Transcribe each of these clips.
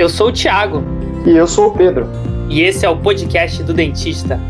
Eu sou o Thiago. E eu sou o Pedro. E esse é o podcast do Dentista.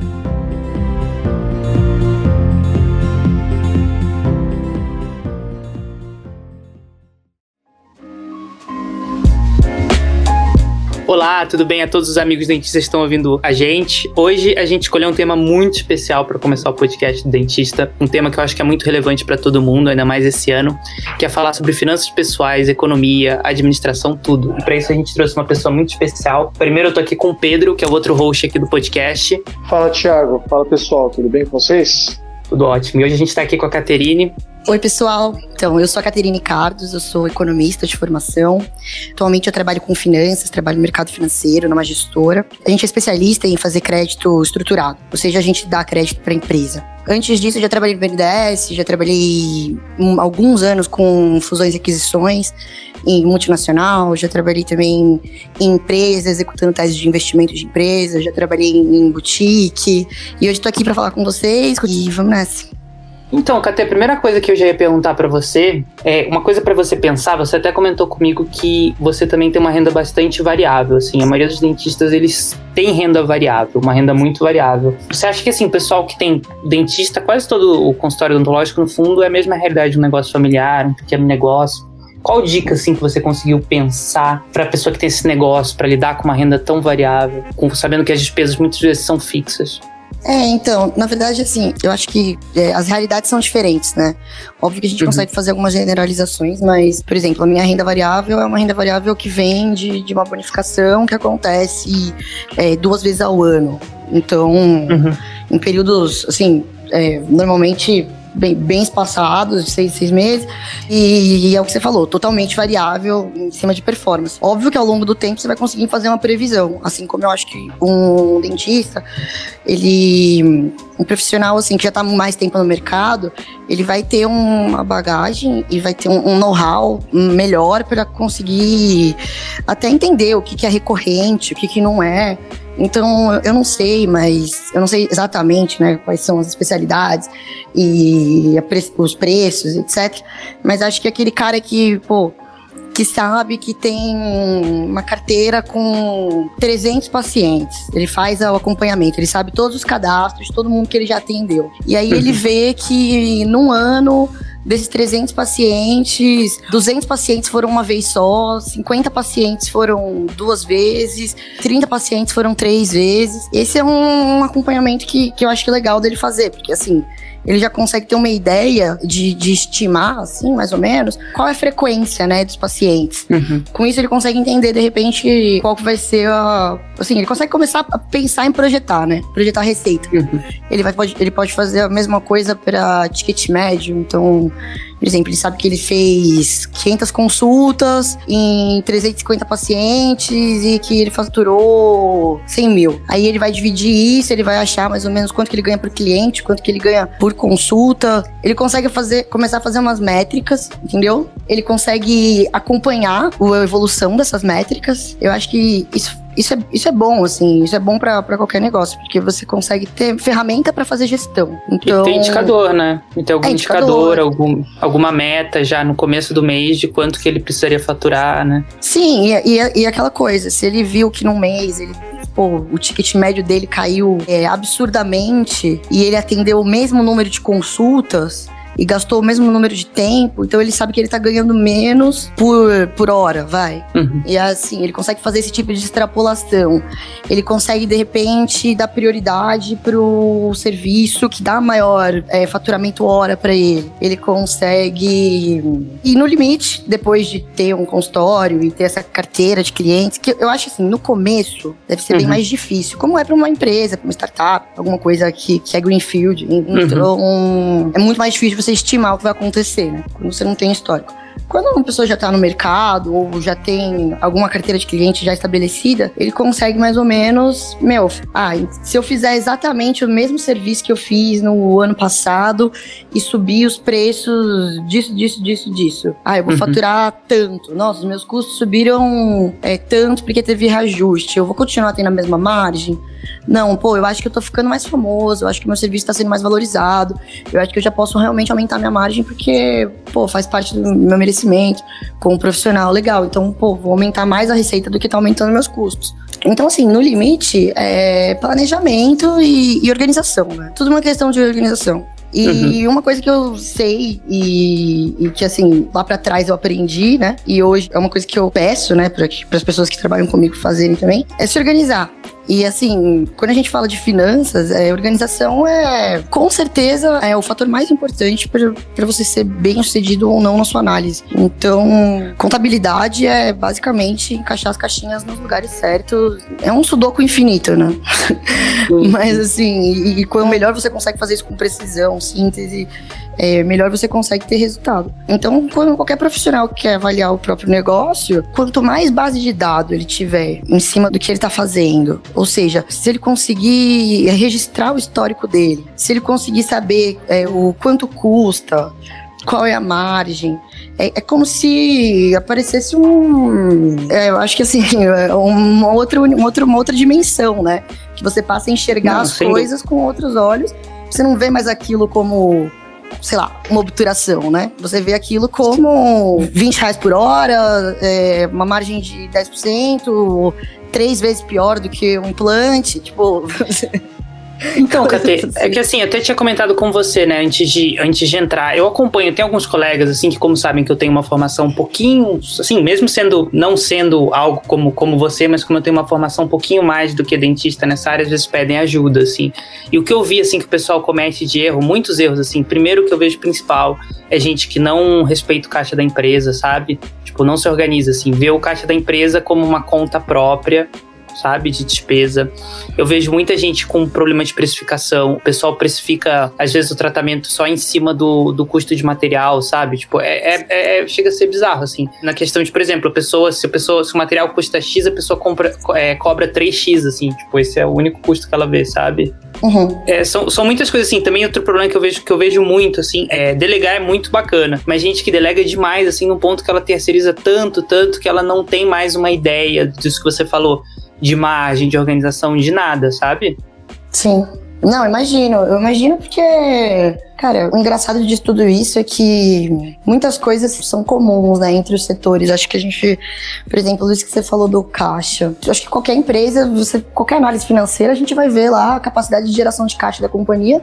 Olá, tudo bem a todos os amigos dentistas que estão ouvindo a gente? Hoje a gente escolheu um tema muito especial para começar o podcast do dentista, um tema que eu acho que é muito relevante para todo mundo, ainda mais esse ano, que é falar sobre finanças pessoais, economia, administração, tudo. E para isso a gente trouxe uma pessoa muito especial. Primeiro eu tô aqui com o Pedro, que é o outro host aqui do podcast. Fala, Thiago. Fala, pessoal. Tudo bem com vocês? Tudo ótimo. E hoje a gente está aqui com a Caterine. Oi, pessoal. Então, eu sou a Caterine Cardos, eu sou economista de formação. Atualmente eu trabalho com finanças, trabalho no mercado financeiro, numa gestora. A gente é especialista em fazer crédito estruturado, ou seja, a gente dá crédito para a empresa. Antes disso, eu já trabalhei no BNDES, já trabalhei alguns anos com fusões e aquisições em multinacional, já trabalhei também em empresas, executando teses de investimento de empresas, já trabalhei em boutique. E hoje estou aqui para falar com vocês e vamos nessa. Então, Cate, a primeira coisa que eu já ia perguntar para você é uma coisa para você pensar. Você até comentou comigo que você também tem uma renda bastante variável. Assim, a maioria dos dentistas eles têm renda variável, uma renda muito variável. Você acha que assim, o pessoal que tem dentista, quase todo o consultório odontológico no fundo é a mesma realidade de um negócio familiar, um pequeno negócio? Qual dica assim que você conseguiu pensar para a pessoa que tem esse negócio para lidar com uma renda tão variável, com, sabendo que as despesas muitas vezes são fixas? É, então, na verdade, assim, eu acho que é, as realidades são diferentes, né? Óbvio que a gente uhum. consegue fazer algumas generalizações, mas, por exemplo, a minha renda variável é uma renda variável que vem de, de uma bonificação que acontece é, duas vezes ao ano. Então, uhum. em períodos, assim, é, normalmente bem, bem espaçados, de seis, seis meses. E, e, é o que você falou, totalmente variável em cima de performance. Óbvio que ao longo do tempo você vai conseguir fazer uma previsão. Assim como eu acho que um dentista, ele. Um profissional assim que já está mais tempo no mercado, ele vai ter uma bagagem e vai ter um, um know-how melhor para conseguir até entender o que, que é recorrente, o que, que não é. Então, eu não sei, mas eu não sei exatamente né, quais são as especialidades e os preços, etc. Mas acho que aquele cara que, pô, que sabe que tem uma carteira com 300 pacientes. Ele faz o acompanhamento, ele sabe todos os cadastros todo mundo que ele já atendeu. E aí ele vê que num ano Desses 300 pacientes, 200 pacientes foram uma vez só, 50 pacientes foram duas vezes, 30 pacientes foram três vezes. Esse é um, um acompanhamento que, que eu acho que é legal dele fazer, porque assim, ele já consegue ter uma ideia de, de estimar, assim, mais ou menos, qual é a frequência, né, dos pacientes. Uhum. Com isso, ele consegue entender, de repente, qual vai ser a. Assim, ele consegue começar a pensar em projetar, né? Projetar receita. Uhum. Ele, vai, pode, ele pode fazer a mesma coisa para ticket médio, então por exemplo, ele sabe que ele fez 500 consultas em 350 pacientes e que ele faturou 100 mil. Aí ele vai dividir isso, ele vai achar mais ou menos quanto que ele ganha por cliente, quanto que ele ganha por consulta. Ele consegue fazer, começar a fazer umas métricas, entendeu? Ele consegue acompanhar a evolução dessas métricas. Eu acho que isso isso é, isso é bom, assim, isso é bom para qualquer negócio, porque você consegue ter ferramenta para fazer gestão. Então, e tem indicador, né? E tem algum é, indicador, indicador algum, alguma meta já no começo do mês de quanto que ele precisaria faturar, né? Sim, e, e, e aquela coisa, se ele viu que num mês ele pô, o ticket médio dele caiu é, absurdamente e ele atendeu o mesmo número de consultas, e gastou o mesmo número de tempo, então ele sabe que ele tá ganhando menos por, por hora, vai. Uhum. E assim, ele consegue fazer esse tipo de extrapolação. Ele consegue, de repente, dar prioridade pro serviço que dá maior é, faturamento hora para ele. Ele consegue ir no limite, depois de ter um consultório e ter essa carteira de clientes, que eu acho assim, no começo deve ser uhum. bem mais difícil, como é para uma empresa, pra uma startup, alguma coisa que, que é greenfield. Então, uhum. é muito mais difícil você estimar o que vai acontecer, né? Quando você não tem histórico. Quando uma pessoa já está no mercado ou já tem alguma carteira de cliente já estabelecida, ele consegue mais ou menos, meu, ah, se eu fizer exatamente o mesmo serviço que eu fiz no ano passado e subir os preços disso, disso, disso, disso. Ah, eu vou uhum. faturar tanto. Nossa, os meus custos subiram é, tanto porque teve reajuste. Eu vou continuar tendo a mesma margem? Não, pô, eu acho que eu tô ficando mais famoso, eu acho que meu serviço tá sendo mais valorizado, eu acho que eu já posso realmente aumentar minha margem porque, pô, faz parte do meu merecimento crescimento como profissional, legal. Então, pô, vou aumentar mais a receita do que tá aumentando meus custos. Então, assim, no limite, é planejamento e, e organização, né? Tudo uma questão de organização. E uhum. uma coisa que eu sei e, e que, assim, lá para trás eu aprendi, né? E hoje é uma coisa que eu peço, né, para as pessoas que trabalham comigo fazerem também, é se organizar. E assim, quando a gente fala de finanças, é, organização é com certeza é o fator mais importante para você ser bem sucedido ou não na sua análise. Então, contabilidade é basicamente encaixar as caixinhas nos lugares certos. É um sudoku infinito, né? Mas assim, e, e quanto melhor você consegue fazer isso com precisão, síntese, é, melhor você consegue ter resultado. Então, quando qualquer profissional que quer avaliar o próprio negócio, quanto mais base de dados ele tiver em cima do que ele está fazendo, ou seja, se ele conseguir registrar o histórico dele, se ele conseguir saber é, o quanto custa, qual é a margem. É, é como se aparecesse um. É, eu acho que assim, uma outra, uma, outra, uma outra dimensão, né? Que você passa a enxergar Não, as coisas com outros olhos. Você não vê mais aquilo como sei lá, uma obturação, né? Você vê aquilo como 20 reais por hora, é, uma margem de 10%, três vezes pior do que um implante, tipo. Então, Cate, é que assim, eu até tinha comentado com você, né, antes de, antes de entrar. Eu acompanho, tem alguns colegas, assim, que como sabem que eu tenho uma formação um pouquinho, assim, mesmo sendo, não sendo algo como, como você, mas como eu tenho uma formação um pouquinho mais do que dentista nessa área, às vezes pedem ajuda, assim. E o que eu vi, assim, que o pessoal comete de erro, muitos erros, assim, primeiro que eu vejo principal é gente que não respeita o caixa da empresa, sabe? Tipo, não se organiza, assim, vê o caixa da empresa como uma conta própria sabe? De despesa. Eu vejo muita gente com problema de precificação. O pessoal precifica, às vezes, o tratamento só em cima do, do custo de material, sabe? Tipo, é, é, é chega a ser bizarro, assim. Na questão de, por exemplo, a pessoa, se a pessoa, se o material custa X, a pessoa compra, é, cobra 3X, assim. Tipo, esse é o único custo que ela vê, sabe? Uhum. É, são, são muitas coisas assim. Também outro problema que eu vejo que eu vejo muito, assim, é delegar é muito bacana. Mas gente que delega demais, assim, no ponto que ela terceiriza tanto, tanto que ela não tem mais uma ideia disso que você falou de margem, de organização, de nada, sabe? Sim. Não, imagino. Eu imagino porque, cara, o engraçado de tudo isso é que muitas coisas são comuns, né, entre os setores. Acho que a gente, por exemplo, isso que você falou do caixa. Acho que qualquer empresa, você, qualquer análise financeira, a gente vai ver lá a capacidade de geração de caixa da companhia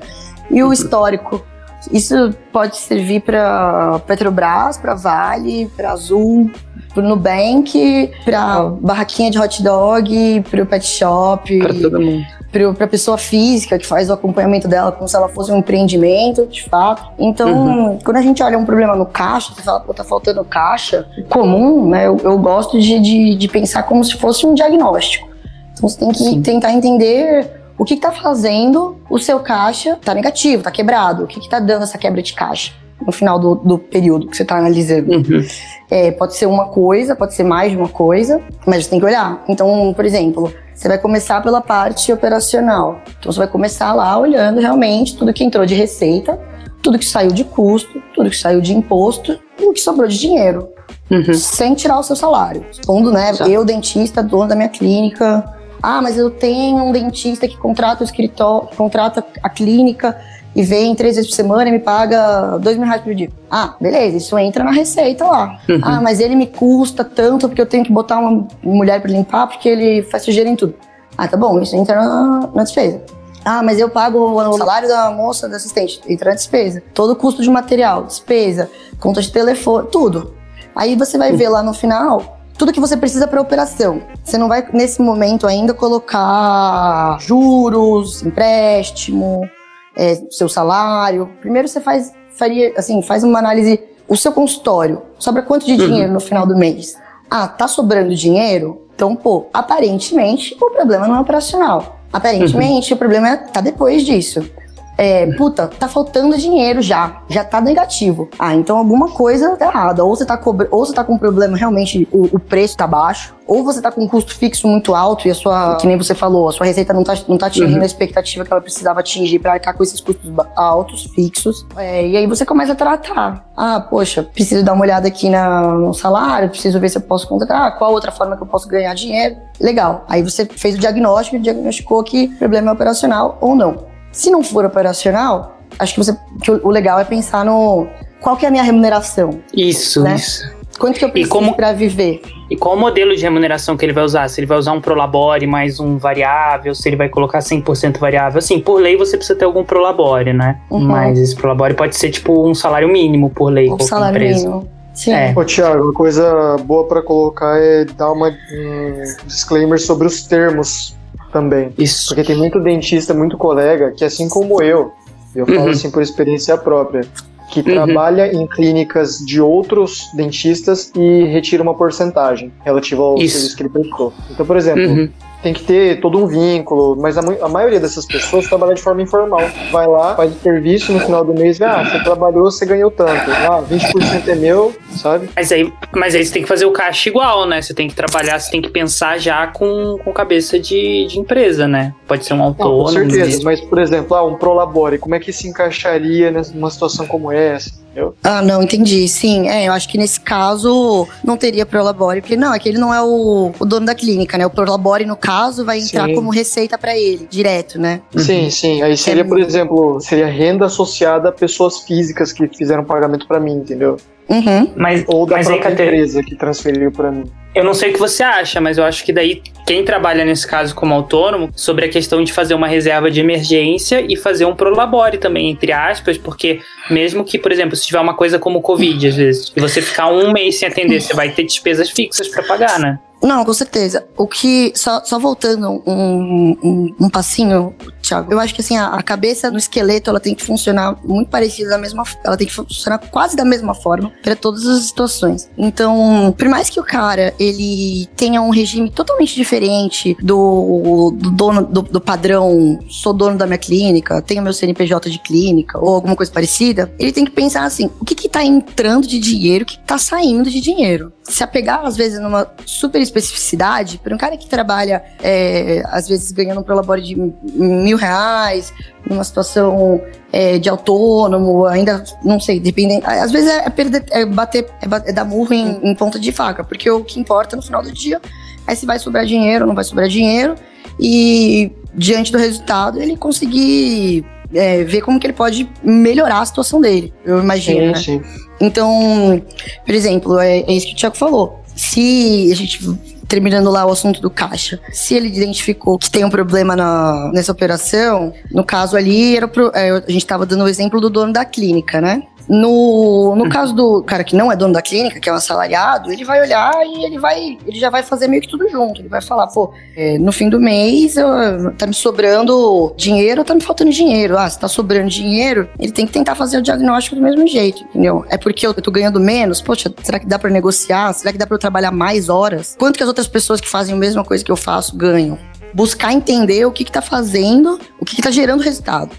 e o uhum. histórico. Isso pode servir para Petrobras, para Vale, para Azul, pro Nubank, pra barraquinha de hot dog, pro pet shop. Pra todo mundo. Pro, pra pessoa física que faz o acompanhamento dela como se ela fosse um empreendimento, de fato. Então, uhum. quando a gente olha um problema no caixa, você fala, pô, tá faltando caixa, comum, né? Eu, eu gosto de, de, de, pensar como se fosse um diagnóstico. Então, você tem que Sim. tentar entender o que está fazendo o seu caixa tá negativo, tá quebrado, o que está dando essa quebra de caixa no final do, do período que você está analisando. Uhum. É, pode ser uma coisa, pode ser mais de uma coisa, mas você tem que olhar. Então, por exemplo, você vai começar pela parte operacional. Então, você vai começar lá olhando realmente tudo que entrou de receita, tudo que saiu de custo, tudo que saiu de imposto e o que sobrou de dinheiro. Uhum. Sem tirar o seu salário. Supondo, né? Eu, dentista, dono da minha clínica. Ah, mas eu tenho um dentista que contrata o escritório, contrata a clínica e vem três vezes por semana e me paga dois mil reais por dia. Ah, beleza, isso entra na receita lá. Uhum. Ah, mas ele me custa tanto porque eu tenho que botar uma mulher para limpar porque ele faz sujeira em tudo. Ah, tá bom, isso entra na, na despesa. Ah, mas eu pago o salário da moça, da assistente, entra na despesa. Todo o custo de material, despesa, conta de telefone, tudo. Aí você vai ver lá no final tudo que você precisa para operação. Você não vai, nesse momento ainda, colocar juros, empréstimo, é, seu salário. Primeiro você faz, faria, assim, faz uma análise, o seu consultório, sobra quanto de uhum. dinheiro no final do mês? Ah, tá sobrando dinheiro? Então, pô, aparentemente o problema não é operacional. Aparentemente uhum. o problema é, tá depois disso é, puta, tá faltando dinheiro já, já tá negativo. Ah, então alguma coisa tá errada. Ou você tá, ou você tá com um problema, realmente o, o, preço tá baixo, ou você tá com um custo fixo muito alto e a sua, que nem você falou, a sua receita não tá, não tá atingindo uhum. a expectativa que ela precisava atingir para arcar com esses custos altos, fixos. É, e aí você começa a tratar. Ah, poxa, preciso dar uma olhada aqui na, no salário, preciso ver se eu posso contratar, ah, qual outra forma que eu posso ganhar dinheiro. Legal. Aí você fez o diagnóstico e diagnosticou que o problema é operacional ou não. Se não for operacional, acho que, você, que o legal é pensar no qual que é a minha remuneração. Isso, né? isso. Quanto que eu preciso pra viver? E qual o modelo de remuneração que ele vai usar? Se ele vai usar um prolabore mais um variável, se ele vai colocar 100% variável. Assim, por lei você precisa ter algum prolabore, né? Uhum. Mas esse prolabore pode ser tipo um salário mínimo por lei, qualquer salário empresa. mínimo. Sim. É. Ô, Thiago, uma coisa boa pra colocar é dar uma, um disclaimer sobre os termos também. Isso. Porque tem muito dentista, muito colega, que assim como eu, eu falo Uhum. assim por experiência própria, que Uhum. trabalha em clínicas de outros dentistas e retira uma porcentagem relativa ao Isso. serviço que ele prestou. Então, por exemplo, Uhum. Tem que ter todo um vínculo, mas a, a maioria dessas pessoas trabalha de forma informal. Vai lá, faz o serviço no final do mês, vê, ah, você trabalhou, você ganhou tanto. Ah, 20% é meu, sabe? Mas aí, mas aí você tem que fazer o caixa igual, né? Você tem que trabalhar, você tem que pensar já com, com cabeça de, de empresa, né? Pode ser um Não, autônomo. com certeza, mesmo. mas por exemplo, ah, um prolabore, como é que se encaixaria numa situação como essa? Entendeu? Ah, não, entendi. Sim, é, eu acho que nesse caso não teria prolabore, porque não, é que ele não é o, o dono da clínica, né? O prolabore, no caso, vai entrar Sim. como receita pra ele, direto, né? Uhum. Sim, sim. Aí seria, por exemplo, seria renda associada a pessoas físicas que fizeram pagamento pra mim, entendeu? Uhum. Mas, Ou da mas aí, própria Catê, empresa que transferiu pra mim. eu não sei o que você acha, mas eu acho que daí quem trabalha nesse caso como autônomo, sobre a questão de fazer uma reserva de emergência e fazer um prolabore também, entre aspas, porque mesmo que, por exemplo, se tiver uma coisa como o Covid, às vezes, e você ficar um mês sem atender, você vai ter despesas fixas pra pagar, né? Não, com certeza. O que. Só, só voltando um, um, um passinho, Thiago, eu acho que assim, a, a cabeça no esqueleto ela tem que funcionar muito parecida da mesma Ela tem que funcionar quase da mesma forma para todas as situações. Então, por mais que o cara ele tenha um regime totalmente diferente do, do dono do, do padrão, sou dono da minha clínica, tenho meu CNPJ de clínica, ou alguma coisa parecida, ele tem que pensar assim: o que, que tá entrando de dinheiro, o que tá saindo de dinheiro? Se apegar, às vezes, numa super especificidade, para um cara que trabalha, é, às vezes, ganhando um prolabore de mil reais, numa situação é, de autônomo, ainda, não sei, dependendo. Às vezes é, perder, é bater, é, é dar murro em, em ponta de faca, porque o que importa no final do dia é se vai sobrar dinheiro ou não vai sobrar dinheiro, e diante do resultado, ele conseguir é, ver como que ele pode melhorar a situação dele, eu imagino, né? sim. Então, por exemplo, é, é isso que o Thiago falou. Se a gente. Terminando lá o assunto do caixa. Se ele identificou que tem um problema na, nessa operação, no caso ali, era pro- é, a gente estava dando o exemplo do dono da clínica, né? No, no caso do cara que não é dono da clínica, que é um assalariado, ele vai olhar e ele vai. Ele já vai fazer meio que tudo junto. Ele vai falar, pô, é, no fim do mês eu- tá me sobrando dinheiro ou tá me faltando dinheiro? Ah, se tá sobrando dinheiro, ele tem que tentar fazer o diagnóstico do mesmo jeito, entendeu? É porque eu tô ganhando menos? Poxa, será que dá pra negociar? Será que dá pra eu trabalhar mais horas? Quanto que as outras pessoas que fazem a mesma coisa que eu faço ganham? Buscar entender o que que tá fazendo, o que que tá gerando resultado.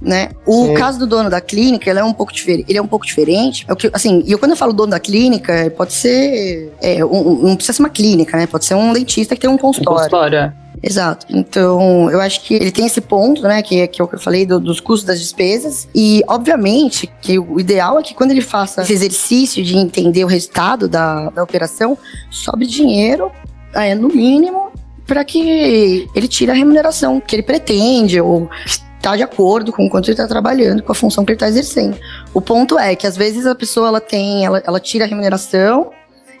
Né? O Sim. caso do dono da clínica, ele é um pouco diferente. Ele é um pouco diferente. É o que, assim, e eu, quando eu falo dono da clínica, pode ser. É, um- um- não precisa ser uma clínica, né? Pode ser um dentista que tem um Um consultório. consultório. é. Exato. Então, eu acho que ele tem esse ponto, né, que, é- que é o que eu falei do- dos custos das despesas. E, obviamente, que o ideal é que quando ele faça esse exercício de entender o resultado da, da operação, sobre dinheiro, é, no mínimo, para que ele tire a remuneração que ele pretende ou está de acordo com o quanto ele está trabalhando, com a função que ele está exercendo. O ponto é que às vezes a pessoa ela tem, ela, ela tira a remuneração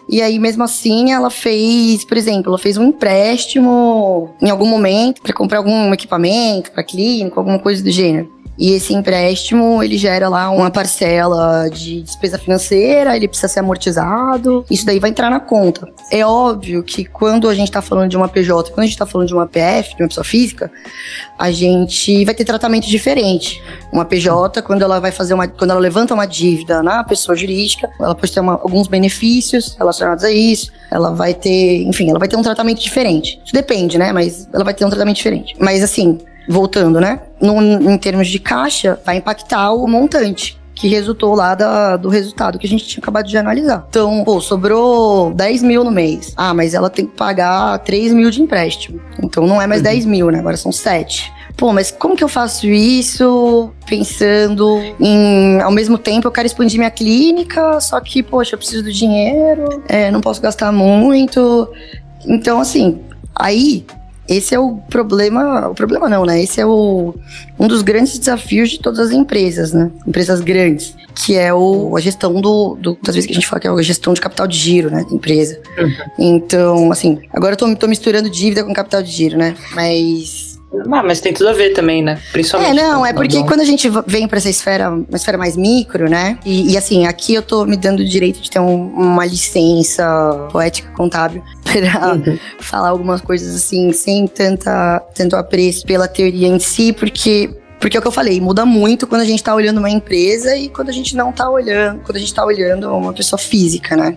e aí, mesmo assim, ela fez, por exemplo, ela fez um empréstimo em algum momento para comprar algum equipamento para clínica, alguma coisa do gênero. E esse empréstimo, ele gera lá uma parcela de despesa financeira, ele precisa ser amortizado, isso daí vai entrar na conta. É óbvio que quando a gente tá falando de uma PJ, quando a gente tá falando de uma PF, de uma pessoa física, a gente vai ter tratamento diferente. Uma PJ, quando ela vai fazer uma, quando ela levanta uma dívida na pessoa jurídica, ela pode ter uma- alguns benefícios relacionados a isso, ela vai ter, enfim, ela vai ter um tratamento diferente. Isso depende, né? Mas ela vai ter um tratamento diferente. Mas assim, voltando, né? Num- em termos de caixa, vai impactar o montante. Que resultou lá da- do resultado que a gente tinha acabado de analisar. Então, pô, sobrou 10 mil no mês. Ah, mas ela tem que pagar 3 mil de empréstimo. Então não é mais 10 mil, né? Agora são 7. Pô, mas como que eu faço isso pensando em. Ao mesmo tempo, eu quero expandir minha clínica, só que, poxa, eu preciso do dinheiro, é, não posso gastar muito. Então, assim, aí esse é o problema, o problema não, né? Esse é o, um dos grandes desafios de todas as empresas, né? Empresas grandes, que é o, a gestão do, do, das vezes que a gente fala que é a gestão de capital de giro, né, da empresa. Uhum. Então, assim, agora eu tô, tô misturando dívida com capital de giro, né? Mas ah, mas tem tudo a ver também, né? Principalmente. É, não, é porque quando a gente vem para essa esfera, uma esfera mais micro, né? E, e, assim, aqui eu tô me dando o direito de ter um, uma licença poética contábil para uhum. falar algumas coisas assim, sem tanta, tanto apreço pela teoria em si, porque porque é o que eu falei, muda muito quando a gente tá olhando uma empresa e quando a gente não tá olhando, quando a gente tá olhando uma pessoa física, né?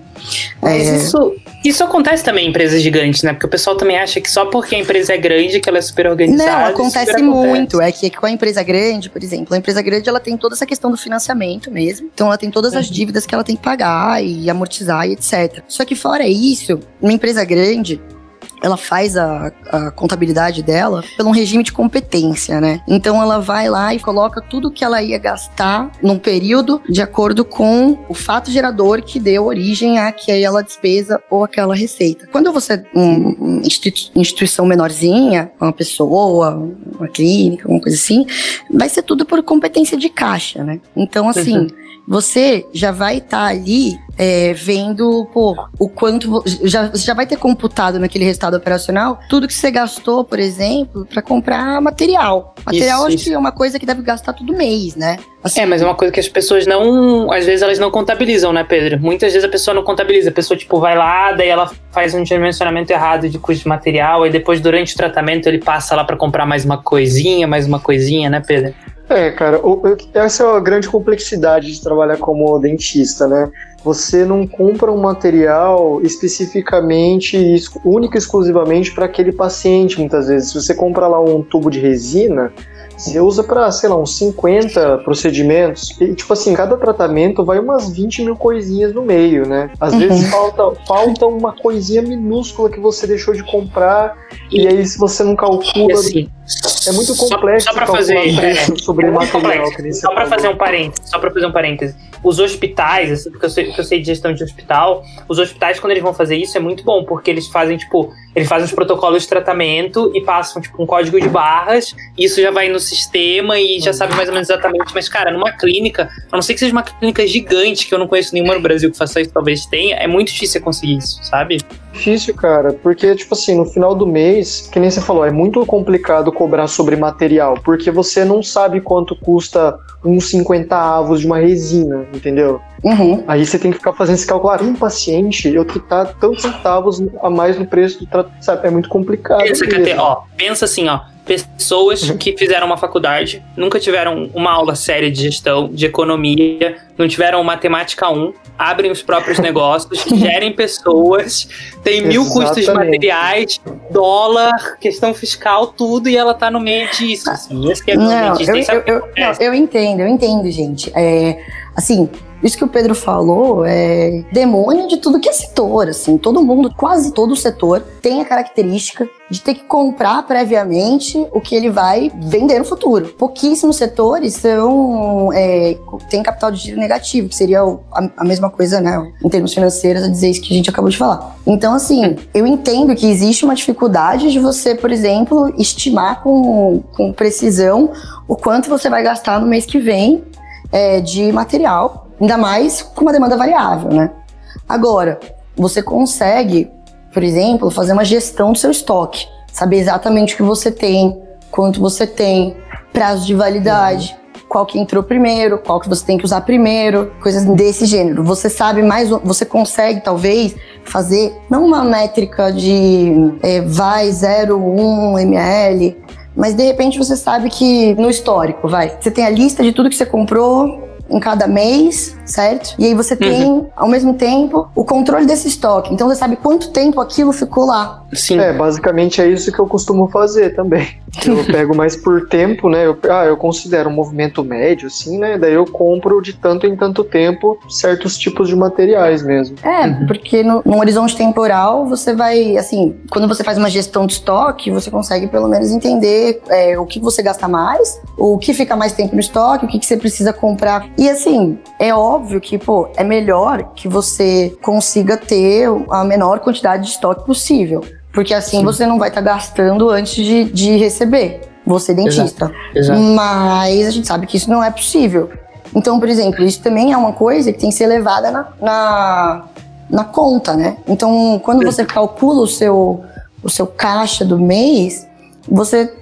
Mas é... isso, isso acontece também em empresas gigantes, né? Porque o pessoal também acha que só porque a empresa é grande que ela é super organizada. Não, acontece muito. Acontece. É que com a empresa grande, por exemplo, a empresa grande ela tem toda essa questão do financiamento mesmo. Então ela tem todas as uhum. dívidas que ela tem que pagar e amortizar e etc. Só que fora isso, uma empresa grande, ela faz a, a, contabilidade dela pelo um regime de competência, né? Então ela vai lá e coloca tudo que ela ia gastar num período de acordo com o fato gerador que deu origem àquela despesa ou aquela receita. Quando você uma instituição menorzinha, uma pessoa, uma clínica, alguma coisa assim, vai ser tudo por competência de caixa, né? Então assim, uhum você já vai estar tá ali é, vendo, pô, o quanto. Já, já vai ter computado naquele resultado operacional tudo que você gastou, por exemplo, para comprar material. Material isso, acho isso. que é uma coisa que deve gastar todo mês, né? Assim, é, mas é uma coisa que as pessoas não. Às vezes elas não contabilizam, né, Pedro? Muitas vezes a pessoa não contabiliza. A pessoa, tipo, vai lá, daí ela faz um dimensionamento errado de custo de material, e depois, durante o tratamento, ele passa lá para comprar mais uma coisinha, mais uma coisinha, né, Pedro? É, cara, o, essa é a grande complexidade de trabalhar como dentista, né? Você não compra um material especificamente, único e exclusivamente para aquele paciente, muitas vezes. Se você compra lá um tubo de resina, você usa para, sei lá, uns 50 procedimentos. E, tipo assim, cada tratamento vai umas 20 mil coisinhas no meio, né? Às uhum. vezes falta, falta uma coisinha minúscula que você deixou de comprar, e, e aí se você não calcula. Assim, é muito complexo. Só, só para fazer é, sobre é material. Só para fazer um parênteses. Só para fazer um parênteses. Os hospitais, assim, porque eu sei, porque eu sei de gestão de hospital, os hospitais quando eles vão fazer isso é muito bom, porque eles fazem tipo, eles fazem os protocolos de tratamento e passam tipo um código de barras. Isso já vai no sistema e já sabe mais ou menos exatamente. Mas cara, numa clínica, a não ser que seja uma clínica gigante que eu não conheço nenhuma no Brasil que faça isso, talvez tenha, é muito difícil conseguir isso, sabe? Difícil, cara, porque, tipo assim, no final do mês, que nem você falou, é muito complicado cobrar sobre material, porque você não sabe quanto custa uns 50 avos de uma resina, entendeu? Uhum. Aí você tem que ficar fazendo esse cálculo. Ah, um paciente, eu quitar tantos centavos a mais no preço do tratamento, sabe? É muito complicado. Pensa, ó, pensa assim, ó pessoas que fizeram uma faculdade, nunca tiveram uma aula séria de gestão, de economia, não tiveram matemática 1, abrem os próprios negócios, gerem pessoas, tem mil custos de materiais, dólar, questão fiscal, tudo, e ela tá no meio disso. Assim, esse que é não, eu, eu, eu, não, eu entendo, eu entendo, gente. É, assim, isso que o Pedro falou é demônio de tudo que é setor, assim. Todo mundo, quase todo setor, tem a característica de ter que comprar previamente o que ele vai vender no futuro. Pouquíssimos setores são é, têm capital de giro negativo, que seria a, a, mesma coisa, né, em termos financeiros, a dizer isso que a gente acabou de falar. Então, assim, eu entendo que existe uma dificuldade de você, por exemplo, estimar com, com precisão o quanto você vai gastar no mês que vem é, de material Ainda mais com uma demanda variável, né? Agora, você consegue, por exemplo, fazer uma gestão do seu estoque, saber exatamente o que você tem, quanto você tem, prazo de validade, qual que entrou primeiro, qual que você tem que usar primeiro, coisas desse gênero. Você sabe mais, você consegue talvez fazer não uma métrica de é, vai 0,1 ml, mas de repente você sabe que no histórico, vai, você tem a lista de tudo que você comprou em cada mês, certo? E aí você tem, uhum. ao mesmo tempo, o controle desse estoque. Então você sabe quanto tempo aquilo ficou lá. Sim. É, basicamente é isso que eu costumo fazer também. Eu pego mais por tempo, né? Eu, ah, eu considero um movimento médio, assim, né? Daí eu compro de tanto em tanto tempo certos tipos de materiais mesmo. É, uhum. porque no, no, horizonte temporal você vai, assim, quando você faz uma gestão de estoque, você consegue pelo menos entender é, o que você gasta mais, o que fica mais tempo no estoque, o que, que você precisa comprar. E assim, é óbvio que, pô, é melhor que você consiga ter a menor quantidade de estoque possível. Porque assim Sim. você não vai estar tá gastando antes de, de receber, você dentista. Exato. Exato. Mas a gente sabe que isso não é possível. Então, por exemplo, isso também é uma coisa que tem que ser levada na, na, na conta, né? Então, quando você calcula o seu, o seu caixa do mês, você,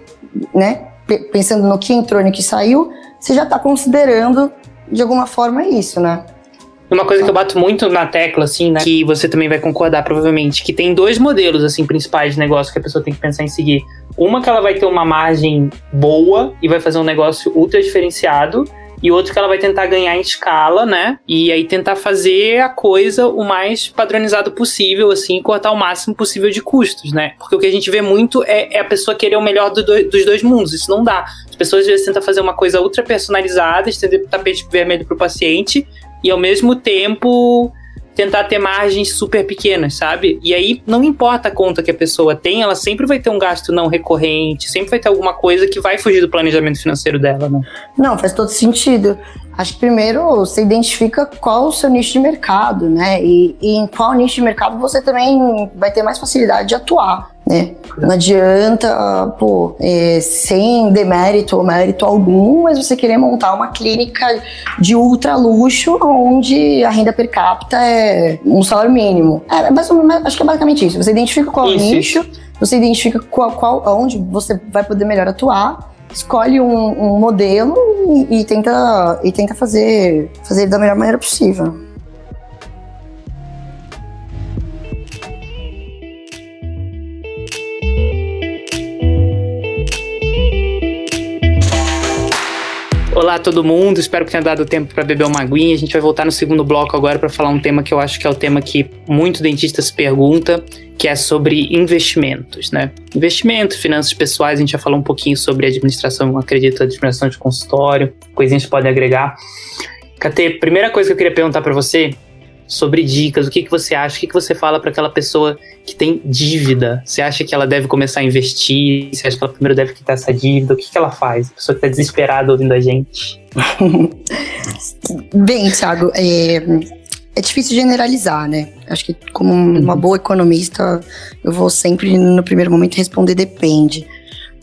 né, pensando no que entrou e no que saiu, você já está considerando de alguma forma isso, né? Uma coisa que eu bato muito na tecla, assim, né, que você também vai concordar provavelmente, que tem dois modelos, assim, principais de negócio que a pessoa tem que pensar em seguir. Uma que ela vai ter uma margem boa e vai fazer um negócio ultra diferenciado, e outro que ela vai tentar ganhar em escala, né? E aí tentar fazer a coisa o mais padronizado possível, assim, cortar o máximo possível de custos, né? Porque o que a gente vê muito é, é a pessoa querer o melhor do do, dos dois mundos. Isso não dá. As pessoas às vezes tentam fazer uma coisa ultra personalizada, estender tapete vermelho pro paciente, e ao mesmo tempo tentar ter margens super pequenas, sabe? E aí não importa a conta que a pessoa tem, ela sempre vai ter um gasto não recorrente, sempre vai ter alguma coisa que vai fugir do planejamento financeiro dela, né? Não, faz todo sentido. Acho que primeiro você identifica qual o seu nicho de mercado, né? E, e em qual nicho de mercado você também vai ter mais facilidade de atuar né? Não adianta, pô, é, sem demérito ou mérito algum, mas você querer montar uma clínica de ultra luxo onde a renda per capita é um salário mínimo. É, é acho que é basicamente isso. Você identifica qual isso, nicho, isso. você identifica qual, qual, onde você vai poder melhor atuar, escolhe um, um modelo e, e, tenta, e tenta fazer, fazer da melhor maneira possível. Olá todo mundo, espero que tenha dado tempo para beber uma aguinha. A gente vai voltar no segundo bloco agora para falar um tema que eu acho que é o tema que muito dentista se pergunta, que é sobre investimentos, né? Investimento, finanças pessoais, a gente já falou um pouquinho sobre administração, acredito, administração de consultório, coisinhas que podem agregar. Catê, primeira coisa que eu queria perguntar para você sobre dicas, o que, que você acha, o que, que você fala para aquela pessoa que tem dívida? Você acha que ela deve começar a investir? Você acha que ela primeiro deve quitar essa dívida? O que, que ela faz? A pessoa que está desesperada ouvindo a gente. Bem, Thiago, é, é difícil generalizar, né? Acho que como uma uhum. boa economista, eu vou sempre no primeiro momento responder depende.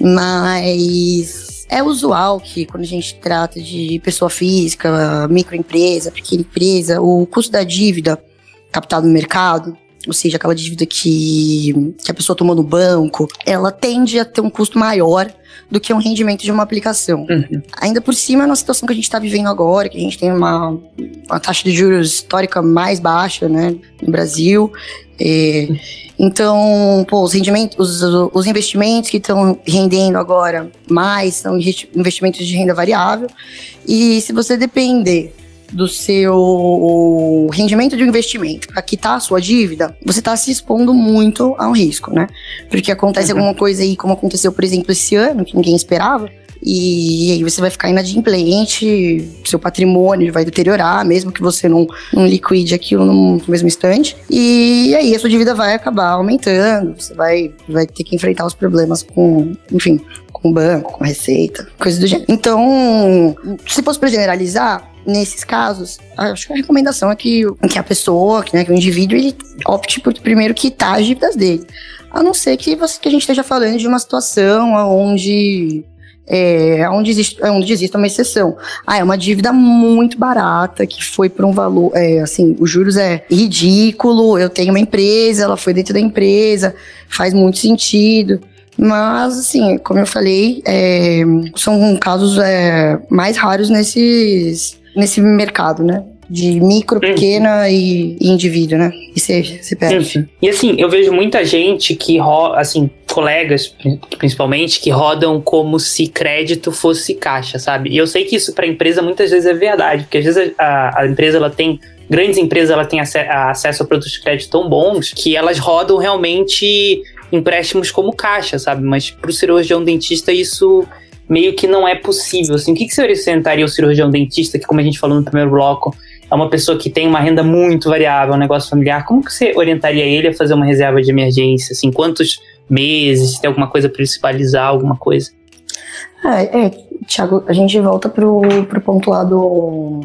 Mas é usual que quando a gente trata de pessoa física, microempresa, pequena empresa, o custo da dívida captada no mercado, ou seja, aquela dívida que, que a pessoa tomou no banco, ela tende a ter um custo maior do que um rendimento de uma aplicação. Uhum. Ainda por cima, na situação que a gente está vivendo agora, que a gente tem uma, uma taxa de juros histórica mais baixa né, no Brasil, é, então, pô, os rendimentos, os, os investimentos que estão rendendo agora mais são investimentos de renda variável. E se você depender do seu rendimento de um investimento para quitar a sua dívida, você está se expondo muito a um risco, né? Porque acontece uhum. alguma coisa aí, como aconteceu, por exemplo, esse ano, que ninguém esperava, e aí você vai ficar inadimplente, seu patrimônio vai deteriorar, mesmo que você não, não liquide aquilo no mesmo instante. E aí a sua dívida vai acabar aumentando, você vai, vai ter que enfrentar os problemas com, enfim, com o banco, com a receita, coisas do gênero. Então, se fosse para generalizar, nesses casos, acho que a recomendação é que, que a pessoa, né, que o indivíduo, ele opte por primeiro quitar as dívidas dele. A não ser que, você, que a gente esteja falando de uma situação onde é, onde, existe, onde existe uma exceção. Ah, é uma dívida muito barata, que foi por um valor, é, assim, os juros é ridículo, eu tenho uma empresa, ela foi dentro da empresa, faz muito sentido. Mas, assim, como eu falei, é, são casos é, mais raros nesses, nesse mercado, né? de micro, pequena e, e, indivíduo, né? E CPF. E assim, eu vejo muita gente que, assim, colegas principalmente, que rodam como se crédito fosse caixa, sabe? E eu sei que isso para empresa muitas vezes é verdade, porque às vezes a, a empresa ela tem grandes empresas ela tem acesso a produtos de crédito tão bons que elas rodam realmente empréstimos como caixa, sabe? Mas para o cirurgião dentista isso meio que não é possível. Assim, o que, que você orientaria o cirurgião dentista, que como a gente falou no primeiro bloco, é uma pessoa que tem uma renda muito variável, um negócio familiar, como que você orientaria ele a fazer uma reserva de emergência? Assim, quantos meses? Se tem alguma coisa balizar, alguma coisa? É, é, Tiago, a gente volta pro, pro ponto lá do,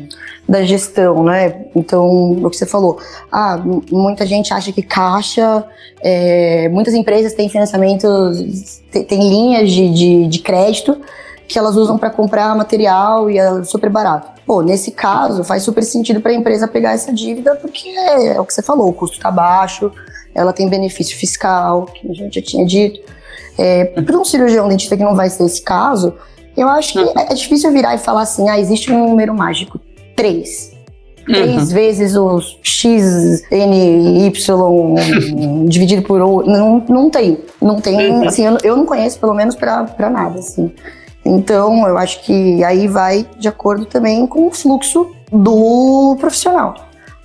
da gestão, né? Então, o que você falou, ah, muita gente acha que caixa, é, muitas empresas têm financiamentos, têm, têm linhas de, de, de crédito que elas usam para comprar material e é super barato. Pô, nesse caso, faz super sentido para a empresa pegar essa dívida, porque é, é o que você falou, o custo está baixo, ela tem benefício fiscal, que a gente já tinha dito. É, para um cirurgião dentista que não vai ser esse caso, eu acho que é difícil virar e falar assim, ah, existe um número mágico. Três. Três uhum. vezes o x, n, y dividido por o. Não, não tem. Não tem, uhum. assim, eu, eu, não conheço, pelo menos, para nada, assim. Então, eu acho que aí vai de acordo também com o fluxo do profissional.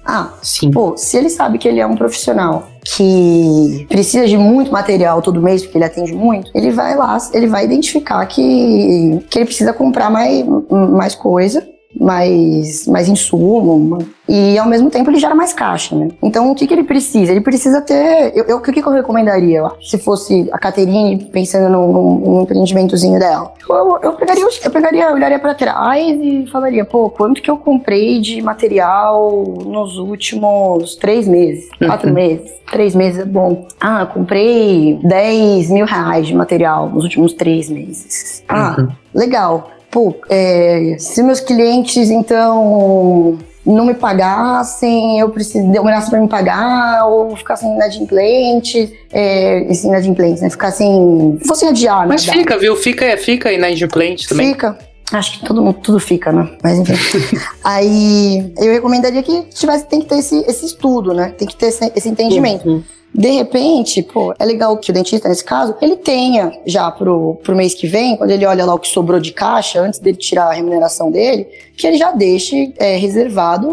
Ah, Sim. pô, se ele sabe que ele é um profissional que precisa de muito material todo mês, porque ele atende muito, ele vai lá, ele vai identificar que, que ele precisa comprar mais, mais coisa mais, mais insumo, e ao mesmo tempo ele gera mais caixa, né? Então o que, que ele precisa? Ele precisa ter. Eu, eu, o que, que eu recomendaria, eu se fosse a Caterine pensando num, num empreendimentozinho dela? Eu, eu, pegaria, eu pegaria, eu olharia para trás e falaria, pô, quanto que eu comprei de material nos últimos três meses, quatro uhum. meses? Três meses é bom. Ah, comprei 10 mil reais de material nos últimos três meses. Ah, uhum. legal pô, é, se meus clientes então não me pagassem, eu preciso demorasse para me pagar, ou ficassem inadimplentes, é, assim, inadimplentes, né? Ficassem. fossem adiar, Mas fica, viu? Fica, fica inadimplente também. Fica. Acho que todo mundo, tudo fica, né? Mas enfim. Aí eu recomendaria que tivesse, tem que ter esse, esse estudo, né? Tem que ter esse, esse entendimento. Uhum. De repente, pô, é legal que o dentista, nesse caso, ele tenha já pro, pro mês que vem, quando ele olha lá o que sobrou de caixa, antes dele tirar a remuneração dele, que ele já deixe é, reservado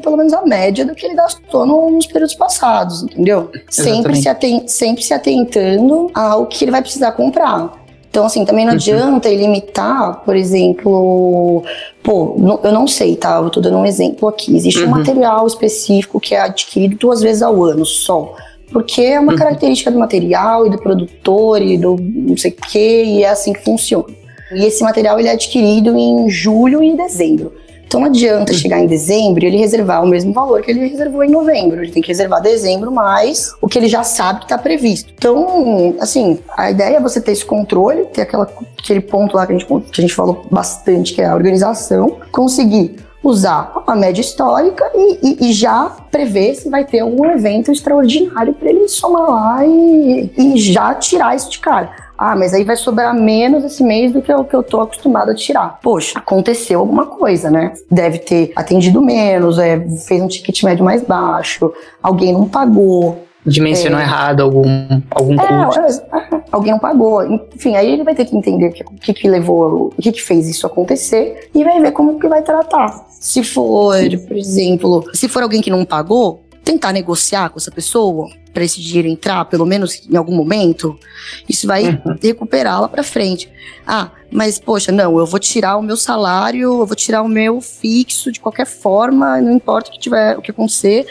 pelo menos a média do que ele gastou no, nos períodos passados, entendeu? Sempre se, aten sempre se atentando ao que ele vai precisar comprar. Então, assim, também não uhum. adianta ele limitar, por exemplo, pô, eu não sei, tá? Eu tô dando um exemplo aqui. Existe uhum. um material específico que é adquirido duas vezes ao ano só porque é uma uhum. característica do material e do produtor e do não sei o que, e é assim que funciona. E esse material ele é adquirido em julho e dezembro. Então não adianta uhum. chegar em dezembro e ele reservar o mesmo valor que ele reservou em novembro. Ele tem que reservar dezembro mais o que ele já sabe que está previsto. Então, assim, a ideia é você ter esse controle, ter aquela, aquele ponto lá que a, gente, que a gente falou bastante, que é a organização, conseguir usar a média histórica e, e, e, já prever se vai ter algum evento extraordinário para ele somar lá e, e, já tirar isso de cara. Ah, mas aí vai sobrar menos esse mês do que o que eu tô acostumado a tirar. Poxa, aconteceu alguma coisa, né? Deve ter atendido menos, é, fez um ticket médio mais baixo, alguém não pagou, dimensionou é. errado algum, algum é, custo. É, alguém não pagou. Enfim, aí ele vai ter que entender o que, que, levou, o que, que fez isso acontecer e vai ver como que vai tratar. Se for, por exemplo, se for alguém que não pagou, tentar negociar com essa pessoa para esse dinheiro entrar, pelo menos em algum momento, isso vai uhum. recuperá-la para frente. Ah, mas poxa, não, eu vou tirar o meu salário, eu vou tirar o meu fixo de qualquer forma, não importa o que tiver, o que acontecer,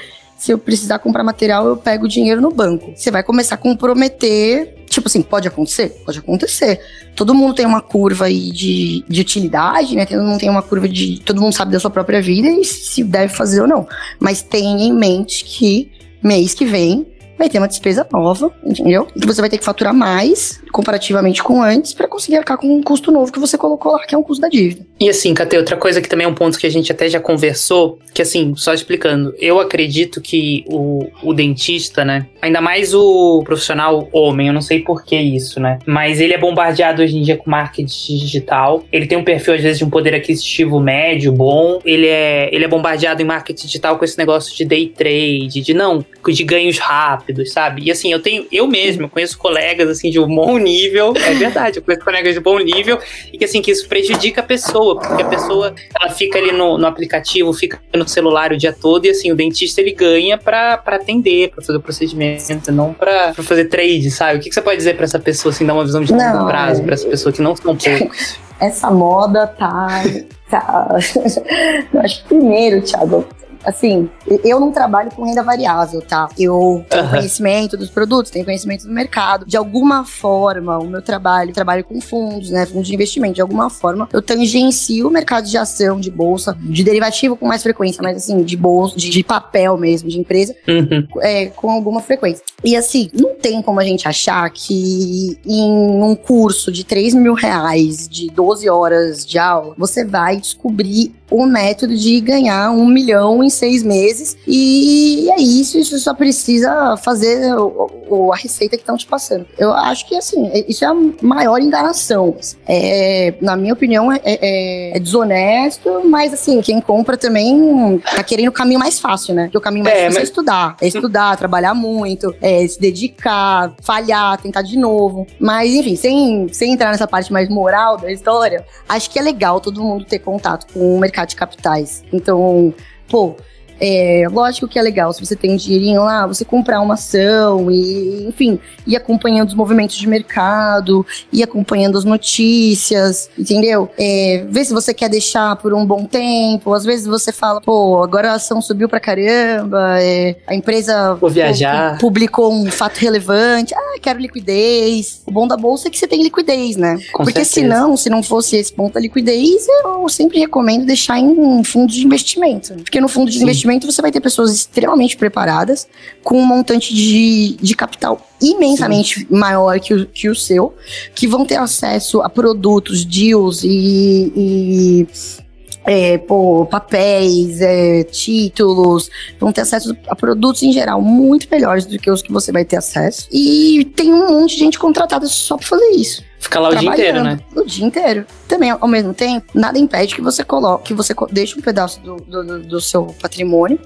se eu precisar comprar material, eu pego o dinheiro no banco. Você vai começar a comprometer. Tipo assim, pode acontecer? Pode acontecer. Todo mundo tem uma curva aí de, de utilidade, né? Todo mundo tem uma curva de. Todo mundo sabe da sua própria vida e se deve fazer ou não. Mas tenha em mente que mês que vem vai ter uma despesa nova, entendeu? E você vai ter que faturar mais comparativamente com antes para conseguir arcar com um custo novo que você colocou lá, que é um custo da dívida. E assim, Cate, outra coisa que também é um ponto que a gente até já conversou, que assim, só explicando, eu acredito que o, o dentista, né, ainda mais o profissional homem, eu não sei por que isso, né, mas ele é bombardeado hoje em dia com marketing digital, ele tem um perfil às vezes de um poder aquisitivo médio, bom, ele é, ele é bombardeado em marketing digital com esse negócio de day trade, de não, de ganhos rápidos, sabe? E assim, eu tenho, eu mesmo, eu conheço colegas assim de um bom nível, é verdade, eu conheço colegas de bom nível, e que assim, que isso prejudica a pessoa, porque a pessoa, ela fica ali no, no aplicativo, fica no celular o dia todo, e assim, o dentista ele ganha pra, pra atender, pra fazer o procedimento, não pra, pra fazer trade, sabe? O que, que você pode dizer pra essa pessoa, assim, dar uma visão de longo prazo, é... pra essa pessoa que não são poucos? Essa moda tá. tá... eu acho que primeiro, Thiago, assim, eu não trabalho com renda variável, tá? Eu tenho uhum. conhecimento dos produtos, tenho conhecimento do mercado. De alguma forma, o meu trabalho, trabalho com fundos, né? Fundos de investimento. De alguma forma, eu tangencio o mercado de ação, de bolsa, de derivativo com mais frequência, mas assim, de bolsa, de, de papel mesmo, de empresa, uhum. é, com alguma frequência. E assim, não tem como a gente achar que em um curso de 3 mil reais, de 12 horas de aula, você vai descobrir o método de ganhar um milhão em seis meses. E é isso, isso só precisa fazer o, o, a receita que estão te passando. Eu acho que, assim, é, isso é a maior enganação. É, na minha opinião, é, é, é, desonesto, mas, assim, quem compra também tá querendo o caminho mais fácil, né? Porque o caminho mais é, fácil é mas... é estudar. É estudar, trabalhar muito, é se dedicar, falhar, tentar de novo. Mas, enfim, sem, sem entrar nessa parte mais moral da história, acho que é legal todo mundo ter contato com o mercado de capitais. Então, pô, é, lógico que é legal se você tem um dinheirinho lá, você comprar uma ação e, enfim, ir acompanhando os movimentos de mercado, ir acompanhando as notícias, entendeu? É, ver se você quer deixar por um bom tempo. Às vezes você fala, pô, agora a ação subiu pra caramba, é, a empresa Vou viajar. Publicou um fato relevante, ah, quero liquidez. O bom da bolsa é que você tem liquidez, né? Com Porque certeza. senão, se não fosse esse ponto da liquidez, eu sempre recomendo deixar em fundos de investimento. Porque no fundo de Sim. investimento você vai ter pessoas extremamente preparadas, com um montante de, de capital imensamente Sim. maior que o, que o seu, que vão ter acesso a produtos, deals e, e é, papéis, é, títulos, vão ter acesso a produtos em geral muito melhores do que os que você vai ter acesso. E tem um monte de gente contratada só pra fazer isso. Fica lá o dia inteiro, né? O dia inteiro. Também, ao mesmo tempo, nada impede que você coloque, que você deixe um pedaço do, do, do seu patrimônio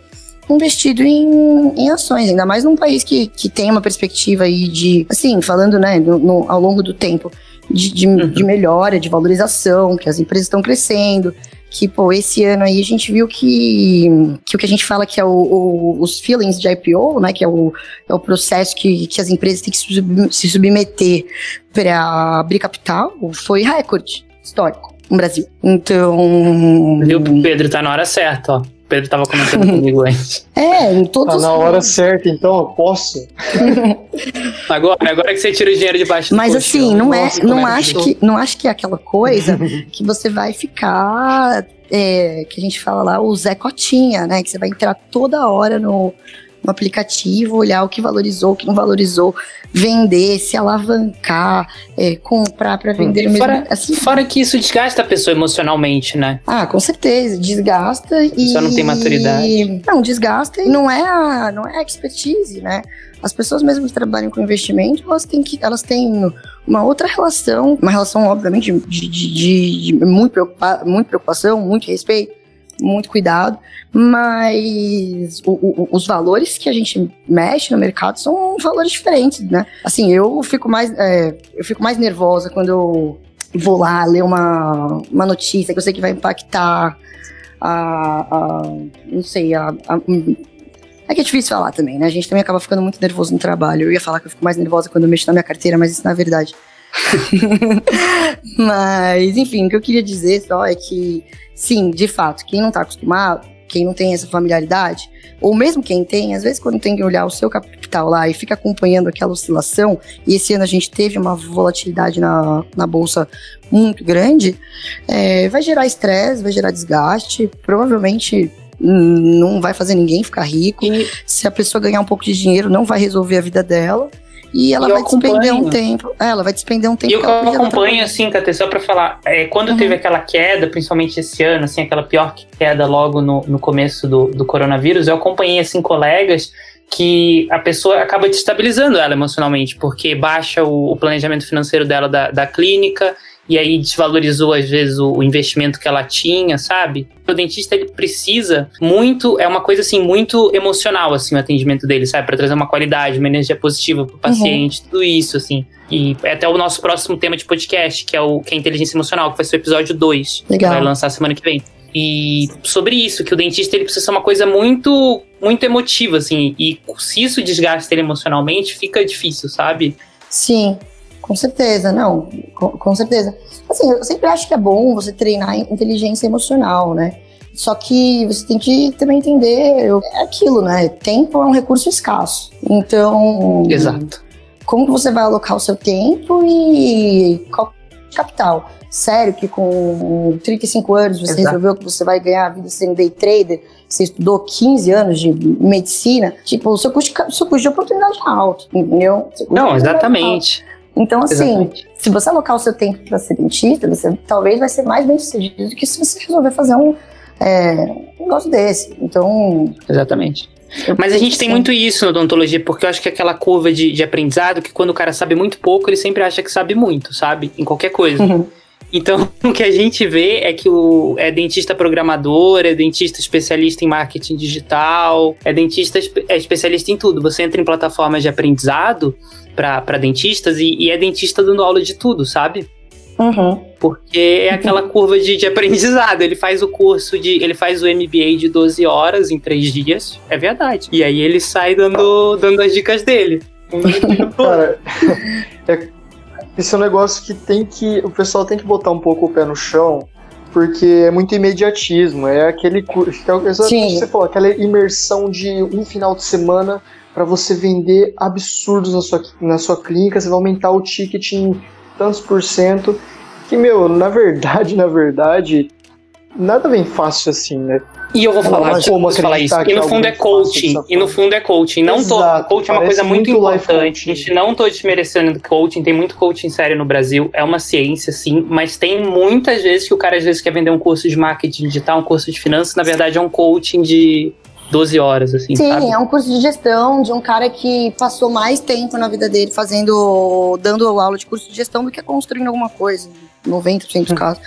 investido em, em ações, ainda mais num país que, que tem uma perspectiva aí de, assim, falando, né, no, no ao longo do tempo, de, de, uhum. de melhora, de valorização, que as empresas estão crescendo, que, pô, esse ano aí a gente viu que, que o que a gente fala que é o, o, os feelings de IPO, né, que é o, é o processo que, que as empresas têm que se submeter para abrir capital, foi recorde histórico no Brasil. Então... Viu, Pedro, tá na hora certa, ó. Pedro tava comentando comigo antes. É, em todos tá na hora certa, então eu posso. agora, agora que você tira o dinheiro de baixo Mas assim, não é, não acho que, não acho que é aquela coisa que você vai ficar é, que a gente fala lá, o Zé Cotinha, né? Que você vai entrar toda hora no, no aplicativo, olhar o que valorizou, o que não valorizou, vender, se alavancar, é, comprar para vender mesmo. Fora, assim, fora que isso desgasta a pessoa emocionalmente, né? Ah, com certeza, desgasta e só não tem maturidade. Não, desgasta e não é a, não é a expertise, né? As pessoas mesmo que trabalham com investimento, elas têm que elas têm uma outra relação, uma relação obviamente de, de, de, de muito, preocupa, muito preocupação, muito respeito muito cuidado, mas o, o, os valores que a gente mexe no mercado são valores diferentes, né? Assim, eu fico mais, é, eu fico mais nervosa quando eu vou lá ler uma, uma notícia que eu sei que vai impactar a, a não sei, a, a é que é difícil falar também, né? A gente também acaba ficando muito nervoso no trabalho. Eu ia falar que eu fico mais nervosa quando eu mexo na minha carteira, mas isso não é verdade. mas, enfim, o que eu queria dizer só é que sim, de fato, quem não está acostumado, quem não tem essa familiaridade, ou mesmo quem tem, às vezes quando tem que olhar o seu capital lá e fica acompanhando aquela oscilação, e esse ano a gente teve uma volatilidade na, na bolsa muito grande, é, vai gerar estresse, vai gerar desgaste, provavelmente não vai fazer ninguém ficar rico. E... Se a pessoa ganhar um pouco de dinheiro, não vai resolver a vida dela. E ela vai despender um tempo. É, ela vai despender um tempo. E eu, eu acompanho, assim, Cate, só pra falar, é, quando uhum. teve aquela queda, principalmente esse ano, assim, aquela pior queda logo no, no começo do, do coronavírus, eu acompanhei, assim, colegas que a pessoa acaba destabilizando ela emocionalmente, porque baixa o, o planejamento financeiro dela da, da clínica, e aí desvalorizou às vezes o, investimento que ela tinha, sabe? O dentista ele precisa muito, é uma coisa assim muito emocional assim o atendimento dele, sabe, para trazer uma qualidade, uma energia positiva pro paciente, uhum. tudo isso assim. E é até o nosso próximo tema de podcast, que é o que é inteligência emocional, que vai ser o episódio 2, que vai lançar semana que vem. E sobre isso, que o dentista ele precisa ser uma coisa muito muito emotiva assim, e se isso desgasta ele emocionalmente, fica difícil, sabe? Sim. Com certeza, não, com, com, certeza. Assim, eu sempre acho que é bom você treinar inteligência emocional, né? Só que você tem que também entender é aquilo, né? Tempo é um recurso escasso. Então. Exato. Como você vai alocar o seu tempo e qual capital? Sério que com 35 anos você Exato. resolveu que você vai ganhar a vida sendo day trader? Você estudou 15 anos de medicina? Tipo, o seu custo, seu custo de oportunidade é alto, entendeu? Não, é exatamente. Então, assim, Exatamente. se você alocar o seu tempo para ser dentista, você talvez vai ser mais bem sucedido do que se você resolver fazer um, é, um negócio desse. Então. Exatamente. Mas a gente tem muito isso na odontologia, porque eu acho que é aquela curva de, de aprendizado que quando o cara sabe muito pouco, ele sempre acha que sabe muito, sabe? Em qualquer coisa. Uhum. Então, o que a gente vê é que o, é dentista programador, é dentista especialista em marketing digital, é dentista é especialista em tudo. Você entra em plataformas de aprendizado para dentistas e, e, é dentista dando aula de tudo, sabe? Uhum. Porque é aquela curva de, de, aprendizado. Ele faz o curso de. Ele faz o MBA de 12 horas em 3 dias. É verdade. E aí ele sai dando, dando as dicas dele. Cara, é, esse é um negócio que tem que. O pessoal tem que botar um pouco o pé no chão, porque é muito imediatismo. É aquele. É exatamente você falou, aquela imersão de um final de semana para você vender absurdos na sua, na sua clínica, você vai aumentar o ticket em tantos por cento. Que, meu, na verdade, na verdade, nada vem fácil assim, né? E eu vou falar, como falar isso. E no fundo é coaching. E no fundo é coaching. Não Exato, tô, coaching é uma coisa muito, muito importante. A gente não tô desmerecendo coaching. Tem muito coaching sério no Brasil. É uma ciência, sim. Mas tem muitas vezes que o cara às vezes quer vender um curso de marketing digital, um curso de finanças. Na verdade, é um coaching de 12 horas, assim. Sim, sabe? é um curso de gestão de um cara que passou mais tempo na vida dele fazendo, dando aula de curso de gestão do que construindo alguma coisa. 90% dos casos.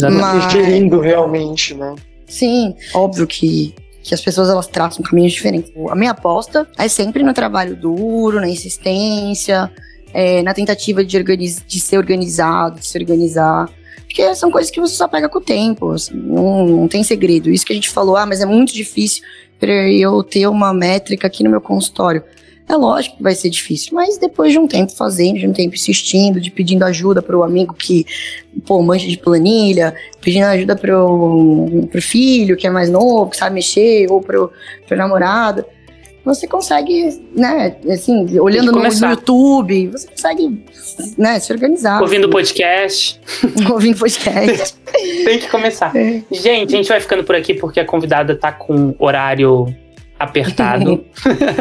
Mas... Gerindo realmente, né? Sim, óbvio que, que as pessoas elas traçam caminhos diferentes. A minha aposta é sempre no trabalho duro, na insistência, é, na tentativa de, organiz, de ser organizado, de se organizar. Porque são coisas que você só pega com o tempo, assim, não, não tem segredo. Isso que a gente falou, ah, mas é muito difícil para eu ter uma métrica aqui no meu consultório. É lógico que vai ser difícil, mas depois de um tempo fazendo, de um tempo insistindo, de pedindo ajuda para o amigo que, pô, mancha de planilha, pedindo ajuda para o filho que é mais novo, que sabe mexer, ou para o namorado, você consegue, né, assim, olhando no, no, YouTube, você consegue, né, se organizar. Ouvindo podcast. Ouvindo podcast. Tem que começar. É. Gente, a gente vai ficando por aqui porque a convidada tá com horário apertado.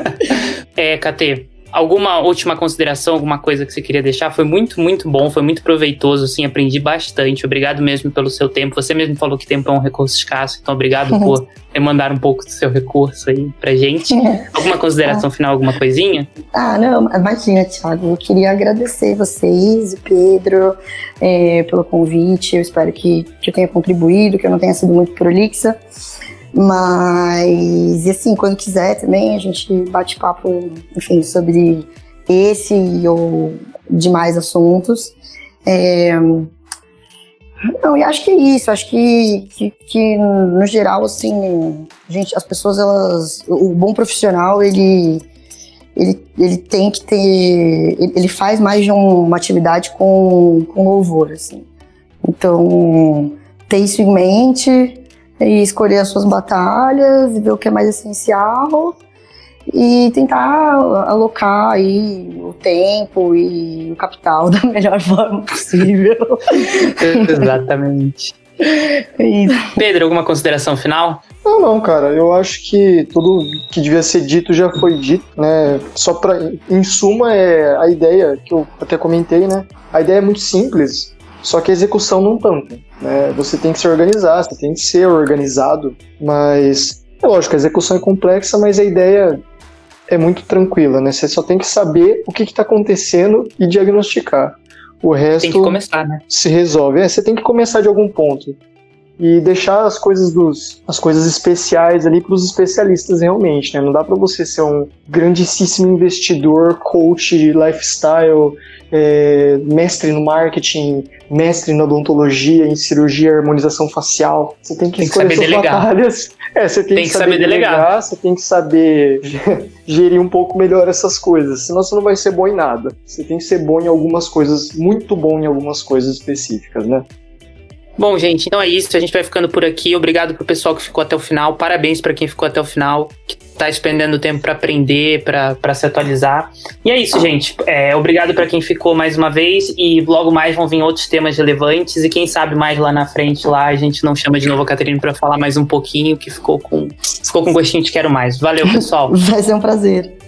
é, KT, alguma última consideração, alguma coisa que você queria deixar? Foi muito, muito bom, foi muito proveitoso, assim, aprendi bastante. Obrigado mesmo pelo seu tempo. Você mesmo falou que tempo é um recurso escasso, então obrigado por mandar um pouco do seu recurso aí pra gente. Alguma consideração ah. final, alguma coisinha? Ah, não, imagina, Thiago. Eu queria agradecer vocês, o Pedro, é, pelo convite. Eu espero que, que eu tenha contribuído, que eu não tenha sido muito prolixa. Mas, e assim, quando quiser também, a gente bate papo, enfim, sobre esse ou demais assuntos. É, não, e acho que é isso. Acho que, que, que, no geral, assim, gente, as pessoas, elas. O bom profissional, ele. Ele, ele tem que ter. Ele faz mais de uma atividade com, com louvor, assim. Então, ter isso em mente, e escolher as suas batalhas, ver o que é mais essencial e tentar alocar aí o tempo e o capital da melhor forma possível. Exatamente. Pedro, alguma consideração final? Não, não, cara. Eu acho que tudo que devia ser dito já foi dito, né? Só para, em suma, é a ideia que eu até comentei, né? A ideia é muito simples. Só que a execução não tanto. Né? Você tem que se organizar, você tem que ser organizado, mas é lógico, a execução é complexa, mas a ideia é muito tranquila, né? Você só tem que saber o que está acontecendo e diagnosticar. O resto tem que começar, né? se resolve. É, você tem que começar de algum ponto e deixar as coisas dos as coisas especiais ali para os especialistas realmente, né? Não dá para você ser um grandíssimo investidor, coach, lifestyle, é, mestre no marketing, mestre na odontologia, em cirurgia, harmonização facial. Você tem que, tem que saber delegar. Batalhas. É, você tem, tem que, que, saber, delegar. delegar. Você tem que saber gerir um pouco melhor essas coisas. Senão você não vai ser bom em nada. Você tem que ser bom em algumas coisas, muito bom em algumas coisas específicas, né? Bom, gente, então é isso. A gente vai ficando por aqui. Obrigado pro pessoal que ficou até o final. Parabéns para quem ficou até o final, que tá expendendo tempo para aprender, para se atualizar. E é isso, gente. É, obrigado para quem ficou mais uma vez e logo mais vão vir outros temas relevantes e quem sabe mais lá na frente lá a gente não chama de novo a Caterina para falar mais um pouquinho que ficou com ficou com gostinho de quero mais. Valeu, pessoal. Vai ser um prazer.